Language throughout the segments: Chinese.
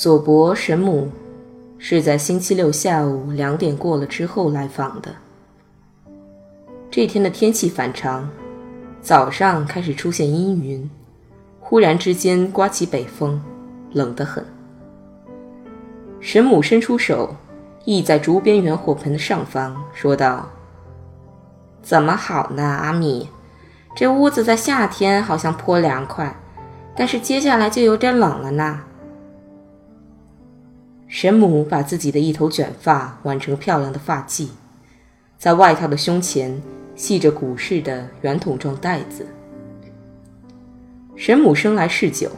佐伯神母是在星期六下午两点过了之后来访的。这天的天气反常，早上开始出现阴云，忽然之间刮起北风，冷得很。神母伸出手，倚在竹边圆火盆的上方，说道：“怎么好呢，阿米？这屋子在夏天好像颇凉快，但是接下来就有点冷了呢。”神母把自己的一头卷发挽成漂亮的发髻，在外套的胸前系着古式的圆筒状带子。神母生来嗜酒。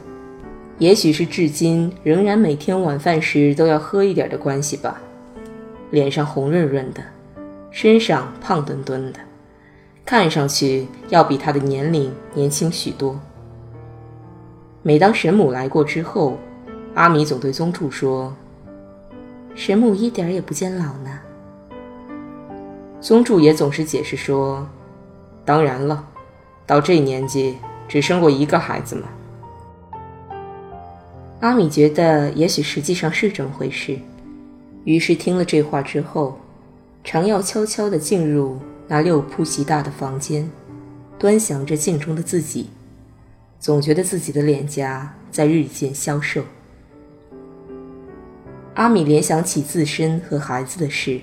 也许是至今仍然每天晚饭时都要喝一点的关系吧，脸上红润润的，身上胖墩墩的，看上去要比他的年龄年轻许多。每当神母来过之后，阿米总对宗助说：“神母一点也不见老呢。”宗助也总是解释说：“当然了，到这年纪只生过一个孩子嘛。”阿米觉得也许实际上是这么回事，于是听了这话之后，常要悄悄地进入那六铺席大的房间，端详着镜中的自己，总觉得自己的脸颊在日渐消瘦。阿米联想起自身和孩子的事，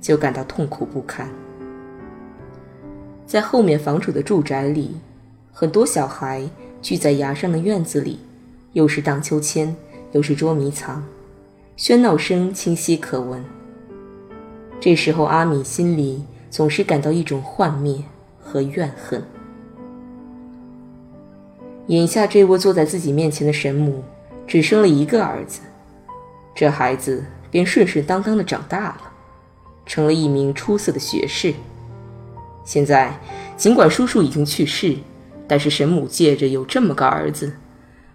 就感到痛苦不堪。在后面房主的住宅里，很多小孩聚在崖上的院子里。又是荡秋千，又是捉迷藏，喧闹声清晰可闻。这时候，阿米心里总是感到一种幻灭和怨恨。眼下这位坐在自己面前的神母，只生了一个儿子，这孩子便顺顺当当的长大了，成了一名出色的学士。现在，尽管叔叔已经去世，但是神母借着有这么个儿子。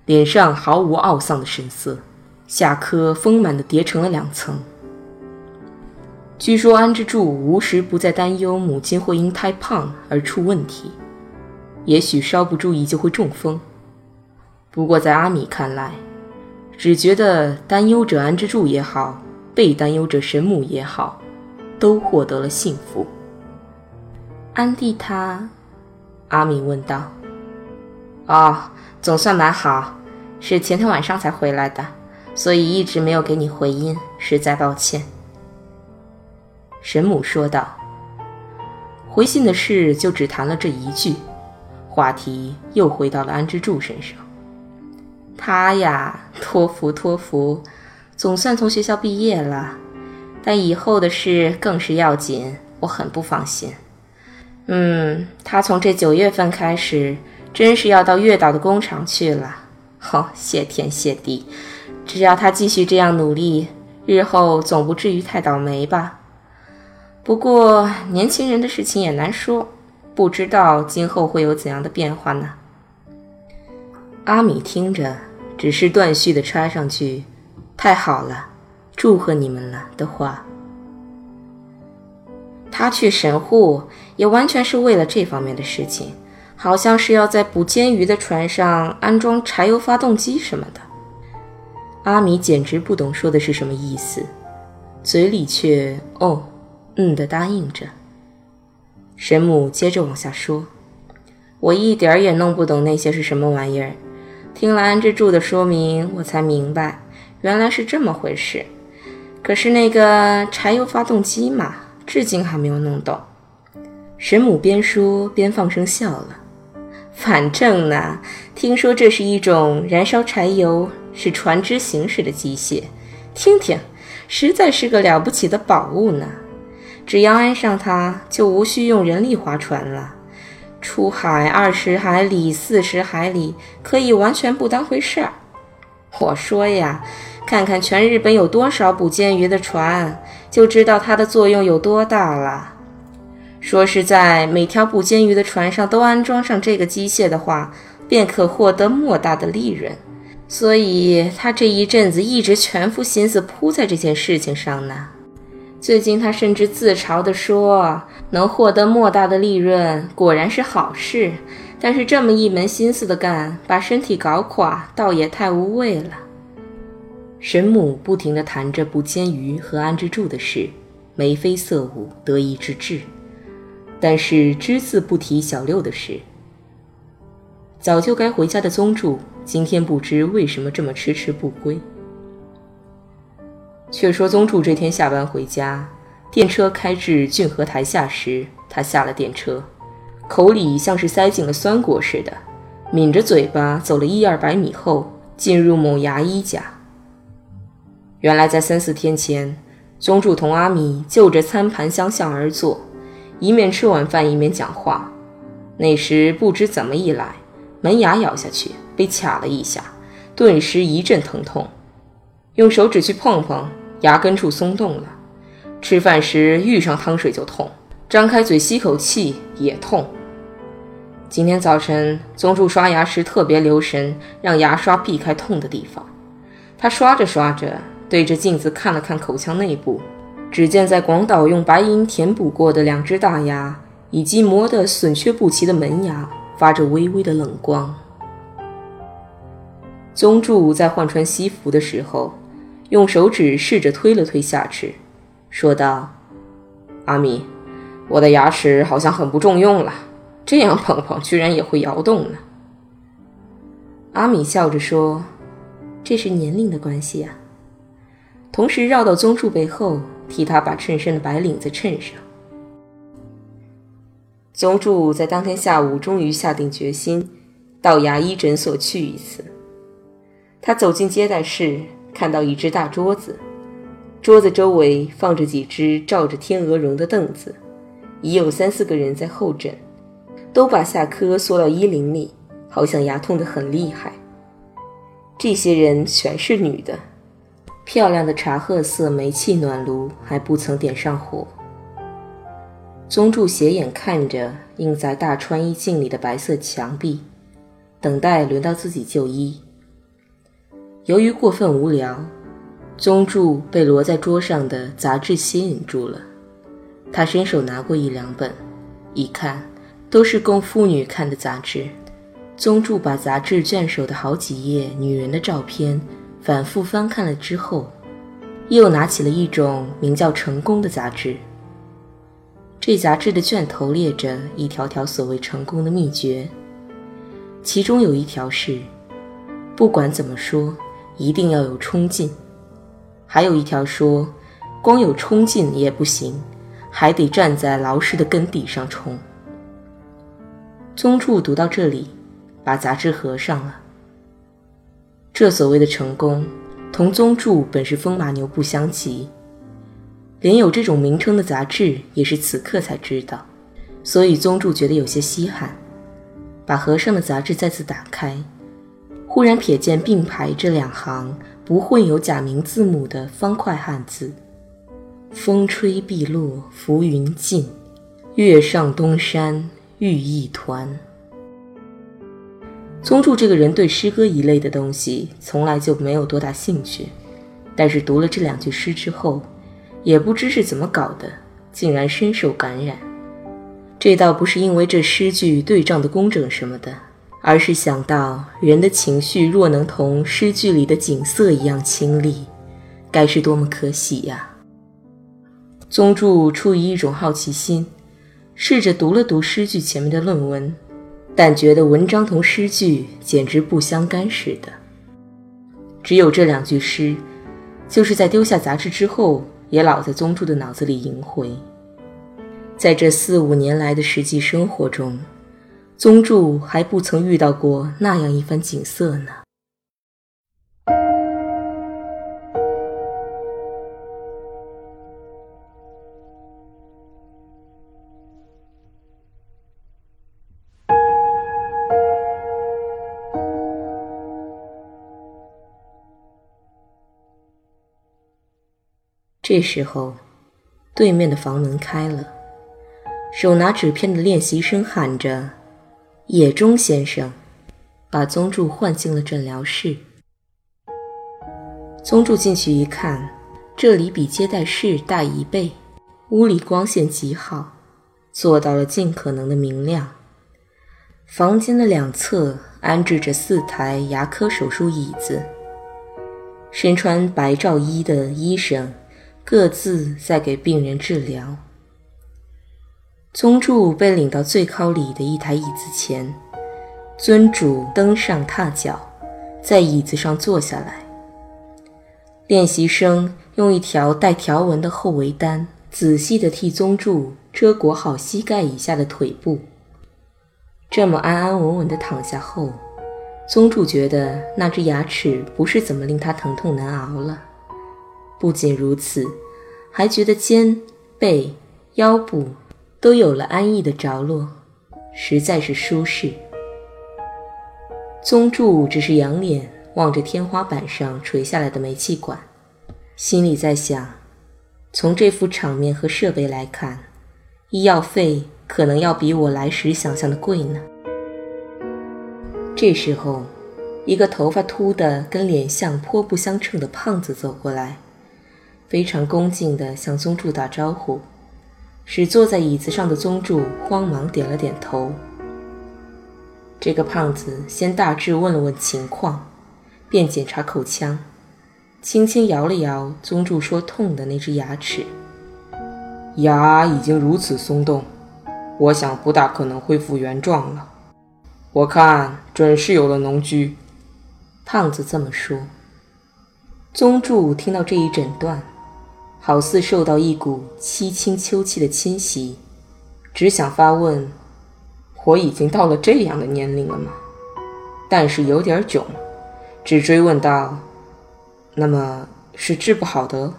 脸上毫无懊丧的神色，下颏丰满的叠成了两层。据说安之助无时不在担忧母亲会因太胖而出问题，也许稍不注意就会中风。不过在阿米看来，只觉得担忧者安之助也好，被担忧者神母也好，都获得了幸福。安迪他，阿米问道：“哦。”总算蛮好，是前天晚上才回来的，所以一直没有给你回音，实在抱歉。”神母说道。回信的事就只谈了这一句，话题又回到了安之助身上。他呀，托福托福，总算从学校毕业了，但以后的事更是要紧，我很不放心。嗯，他从这九月份开始。真是要到月岛的工厂去了。好，谢天谢地，只要他继续这样努力，日后总不至于太倒霉吧。不过年轻人的事情也难说，不知道今后会有怎样的变化呢？阿米听着，只是断续的插上去：“太好了，祝贺你们了”的话。他去神户也完全是为了这方面的事情。好像是要在捕煎鱼的船上安装柴油发动机什么的。阿米简直不懂说的是什么意思，嘴里却哦，嗯的答应着。神母接着往下说：“我一点儿也弄不懂那些是什么玩意儿，听了安之助的说明，我才明白，原来是这么回事。可是那个柴油发动机嘛，至今还没有弄懂。神母边说边放声笑了。反正呢，听说这是一种燃烧柴油使船只行驶的机械，听听，实在是个了不起的宝物呢。只要安上它，就无需用人力划船了。出海二十海里、四十海里，可以完全不当回事儿。我说呀。看看全日本有多少捕鲸鱼的船，就知道它的作用有多大了。说是在每条捕鲸鱼的船上都安装上这个机械的话，便可获得莫大的利润。所以他这一阵子一直全副心思扑在这件事情上呢。最近他甚至自嘲地说：“能获得莫大的利润，果然是好事。但是这么一门心思的干，把身体搞垮，倒也太无谓了。”神母不停地谈着不监鱼和安之助的事，眉飞色舞，得意之至，但是只字不提小六的事。早就该回家的宗助，今天不知为什么这么迟迟不归。却说宗助这天下班回家，电车开至郡河台下时，他下了电车，口里像是塞进了酸果似的，抿着嘴巴走了一二百米后，进入某牙医家。原来在三四天前，宗助同阿米就着餐盘相向而坐，一面吃晚饭一面讲话。那时不知怎么一来，门牙咬下去被卡了一下，顿时一阵疼痛。用手指去碰碰，牙根处松动了。吃饭时遇上汤水就痛，张开嘴吸口气也痛。今天早晨宗助刷牙时特别留神，让牙刷避开痛的地方。他刷着刷着。对着镜子看了看口腔内部，只见在广岛用白银填补过的两只大牙，以及磨得损缺不齐的门牙，发着微微的冷光。宗助在换穿西服的时候，用手指试着推了推下齿，说道：“阿米，我的牙齿好像很不中用了，这样碰碰居然也会摇动呢。”阿米笑着说：“这是年龄的关系啊。”同时绕到宗助背后，替他把衬衫的白领子衬上。宗助在当天下午终于下定决心，到牙医诊所去一次。他走进接待室，看到一只大桌子，桌子周围放着几只罩着天鹅绒的凳子，已有三四个人在候诊，都把下颏缩到衣领里，好像牙痛得很厉害。这些人全是女的。漂亮的茶褐色煤气暖炉还不曾点上火。宗助斜眼看着映在大穿衣镜里的白色墙壁，等待轮到自己就医。由于过分无聊，宗助被摞在桌上的杂志吸引住了。他伸手拿过一两本，一看都是供妇女看的杂志。宗助把杂志卷首的好几页女人的照片。反复翻看了之后，又拿起了一种名叫《成功》的杂志。这杂志的卷头列着一条条所谓成功的秘诀，其中有一条是：不管怎么说，一定要有冲劲；还有一条说，光有冲劲也不行，还得站在劳师的根底上冲。宗助读到这里，把杂志合上了。这所谓的成功，同宗助本是风马牛不相及。连有这种名称的杂志，也是此刻才知道，所以宗助觉得有些稀罕，把盒上的杂志再次打开，忽然瞥见并排这两行不混有假名字母的方块汉字：“风吹碧落浮云尽，月上东山玉一团。”宗助这个人对诗歌一类的东西从来就没有多大兴趣，但是读了这两句诗之后，也不知是怎么搞的，竟然深受感染。这倒不是因为这诗句对仗的工整什么的，而是想到人的情绪若能同诗句里的景色一样清丽，该是多么可喜呀！宗助出于一种好奇心，试着读了读诗句前面的论文。但觉得文章同诗句简直不相干似的。只有这两句诗，就是在丢下杂志之后，也老在宗助的脑子里萦回。在这四五年来的实际生活中，宗助还不曾遇到过那样一番景色呢。这时候，对面的房门开了，手拿纸片的练习生喊着：“野中先生！”把宗助唤进了诊疗室。宗助进去一看，这里比接待室大一倍，屋里光线极好，做到了尽可能的明亮。房间的两侧安置着四台牙科手术椅子，身穿白罩衣的医生。各自在给病人治疗。宗助被领到最靠里的一台椅子前，尊主登上踏脚，在椅子上坐下来。练习生用一条带条纹的厚围单，仔细地替宗助遮裹好膝盖以下的腿部。这么安安稳稳地躺下后，宗助觉得那只牙齿不是怎么令他疼痛难熬了。不仅如此，还觉得肩、背、腰部都有了安逸的着落，实在是舒适。宗助只是仰脸望着天花板上垂下来的煤气管，心里在想：从这副场面和设备来看，医药费可能要比我来时想象的贵呢。这时候，一个头发秃的跟脸相颇不相称的胖子走过来。非常恭敬地向宗助打招呼，使坐在椅子上的宗助慌忙点了点头。这个胖子先大致问了问情况，便检查口腔，轻轻摇了摇宗助说痛的那只牙齿。牙已经如此松动，我想不大可能恢复原状了。我看准是有了脓疽。胖子这么说。宗助听到这一诊断。好似受到一股凄清秋气的侵袭，只想发问：“我已经到了这样的年龄了吗？”但是有点囧，只追问道：“那么是治不好的？”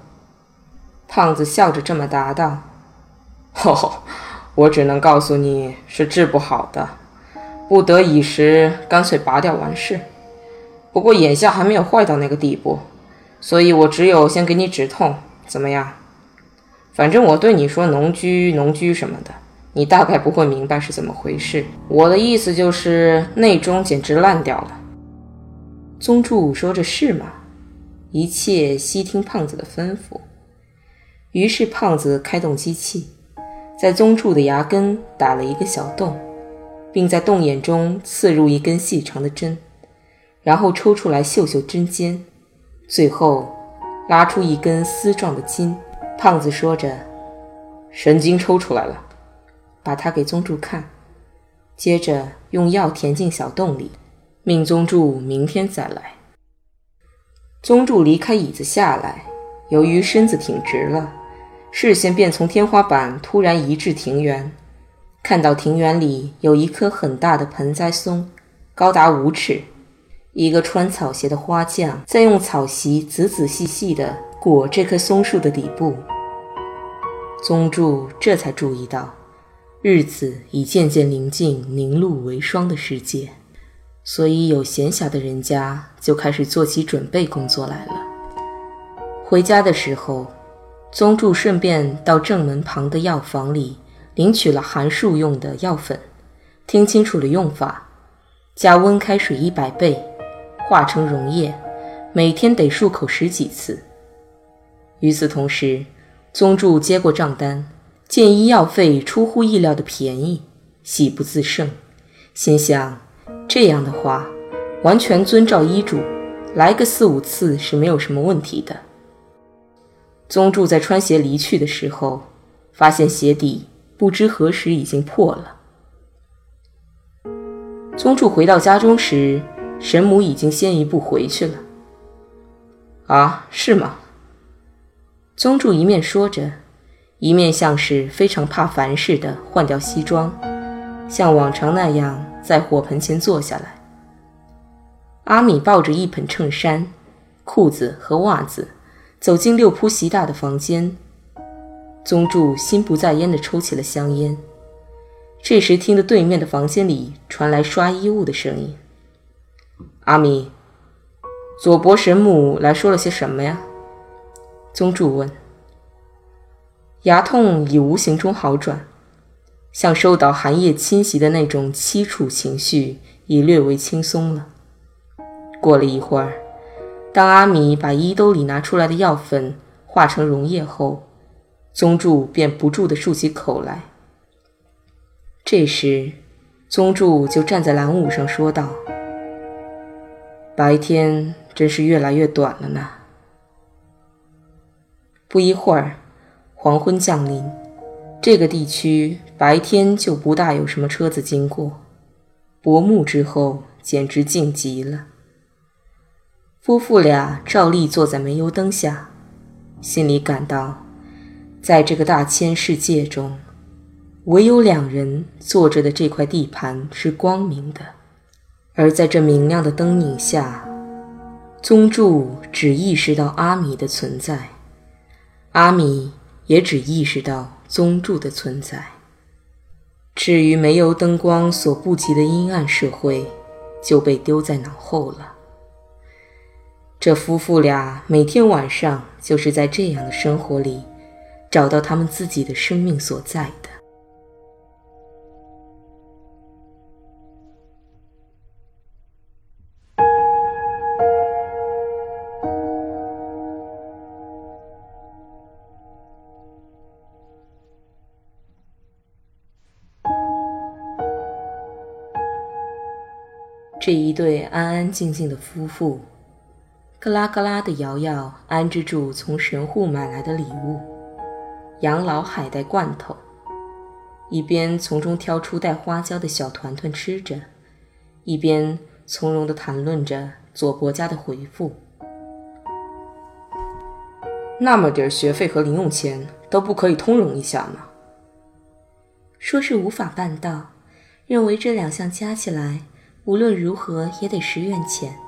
胖子笑着这么答道：“哦，我只能告诉你是治不好的，不得已时干脆拔掉完事。不过眼下还没有坏到那个地步，所以我只有先给你止痛。”怎么样？反正我对你说农居农居什么的，你大概不会明白是怎么回事。我的意思就是内中简直烂掉了。宗助说着是吗？一切悉听胖子的吩咐。于是胖子开动机器，在宗助的牙根打了一个小洞，并在洞眼中刺入一根细长的针，然后抽出来嗅嗅针尖，最后。拉出一根丝状的筋，胖子说着：“神经抽出来了。”把它给宗助看，接着用药填进小洞里，命宗助明天再来。宗助离开椅子下来，由于身子挺直了，视线便从天花板突然移至庭园，看到庭园里有一棵很大的盆栽松，高达五尺。一个穿草鞋的花匠在用草席仔仔细细地裹这棵松树的底部。宗助这才注意到，日子已渐渐临近凝露为霜的世界，所以有闲暇的人家就开始做起准备工作来了。回家的时候，宗助顺便到正门旁的药房里领取了含漱用的药粉，听清楚了用法：加温开水一百倍。化成溶液，每天得漱口十几次。与此同时，宗助接过账单，见医药费出乎意料的便宜，喜不自胜，心想：这样的话，完全遵照医嘱，来个四五次是没有什么问题的。宗助在穿鞋离去的时候，发现鞋底不知何时已经破了。宗助回到家中时，神母已经先一步回去了。啊，是吗？宗助一面说着，一面像是非常怕烦似的换掉西装，像往常那样在火盆前坐下来。阿米抱着一盆衬衫、裤子和袜子，走进六铺席大的房间。宗助心不在焉地抽起了香烟。这时，听得对面的房间里传来刷衣物的声音。阿米，佐伯神母来说了些什么呀？宗助问。牙痛已无形中好转，像受到寒夜侵袭的那种凄楚情绪已略微轻松了。过了一会儿，当阿米把衣兜里拿出来的药粉化成溶液后，宗助便不住地漱起口来。这时，宗助就站在蓝舞上说道：“白天真是越来越短了呢。”不一会儿，黄昏降临，这个地区白天就不大有什么车子经过，薄暮之后简直静极了。夫妇俩照例坐在煤油灯下，心里感到，在这个大千世界中。唯有两人坐着的这块地盘是光明的，而在这明亮的灯影下，宗助只意识到阿米的存在，阿米也只意识到宗助的存在。至于煤油灯光所不及的阴暗社会，就被丢在脑后了。这夫妇俩每天晚上就是在这样的生活里，找到他们自己的生命所在的。这一对安安静静的夫妇，咯啦咯啦的摇摇安置住从神户买来的礼物——养老海带罐头，一边从中挑出带花椒的小团团吃着，一边从容地谈论着佐伯家的回复。那么点学费和零用钱都不可以通融一下吗？说是无法办到，认为这两项加起来。无论如何也得十元钱，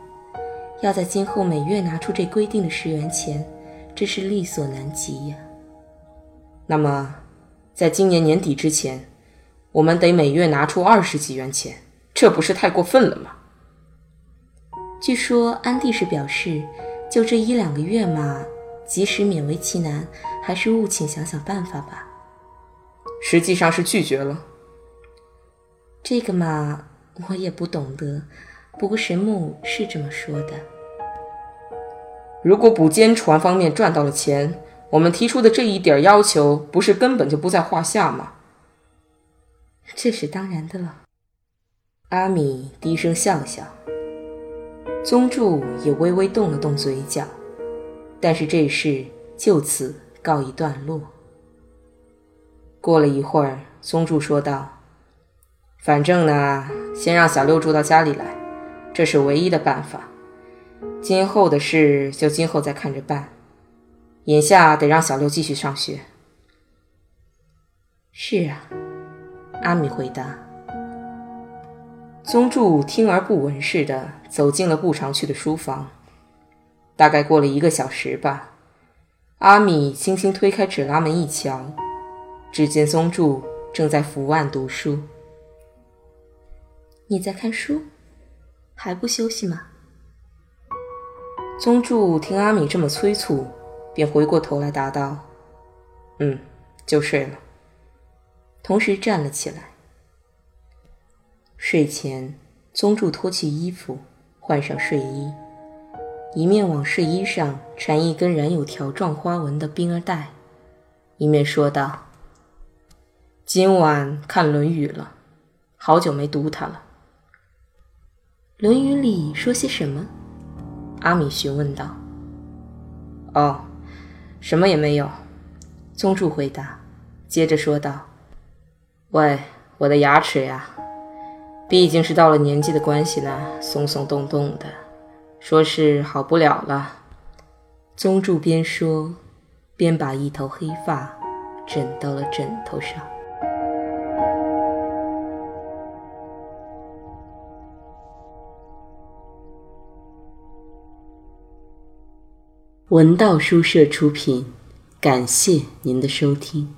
要在今后每月拿出这规定的十元钱，这是力所难及呀。那么，在今年年底之前，我们得每月拿出二十几元钱，这不是太过分了吗？据说安蒂是表示，就这一两个月嘛，即使勉为其难，还是务请想想办法吧。实际上是拒绝了。这个嘛。我也不懂得，不过神木是这么说的。如果补监船方面赚到了钱，我们提出的这一点要求，不是根本就不在话下吗？这是当然的了。阿米低声笑笑，宗助也微微动了动嘴角，但是这事就此告一段落。过了一会儿，宗助说道。反正呢，先让小六住到家里来，这是唯一的办法。今后的事就今后再看着办。眼下得让小六继续上学。是啊，阿米回答。宗助听而不闻似的走进了不常去的书房。大概过了一个小时吧，阿米轻轻推开纸拉门一瞧，只见宗助正在伏案读书。你在看书，还不休息吗？宗助听阿米这么催促，便回过头来答道：“嗯，就睡了。”同时站了起来。睡前，宗助脱去衣服，换上睡衣，一面往睡衣上缠一根染有条状花纹的冰儿带，一面说道：“今晚看《论语》了，好久没读它了。”《论语里说些什么？阿米询问道。哦，什么也没有。宗柱回答，接着说道，喂，我的牙齿呀，毕竟是到了年纪的关系呢，松松动动的，说是好不了了。宗助边说边把一头黑发枕到了枕头上。文道书社出品感谢您的收听。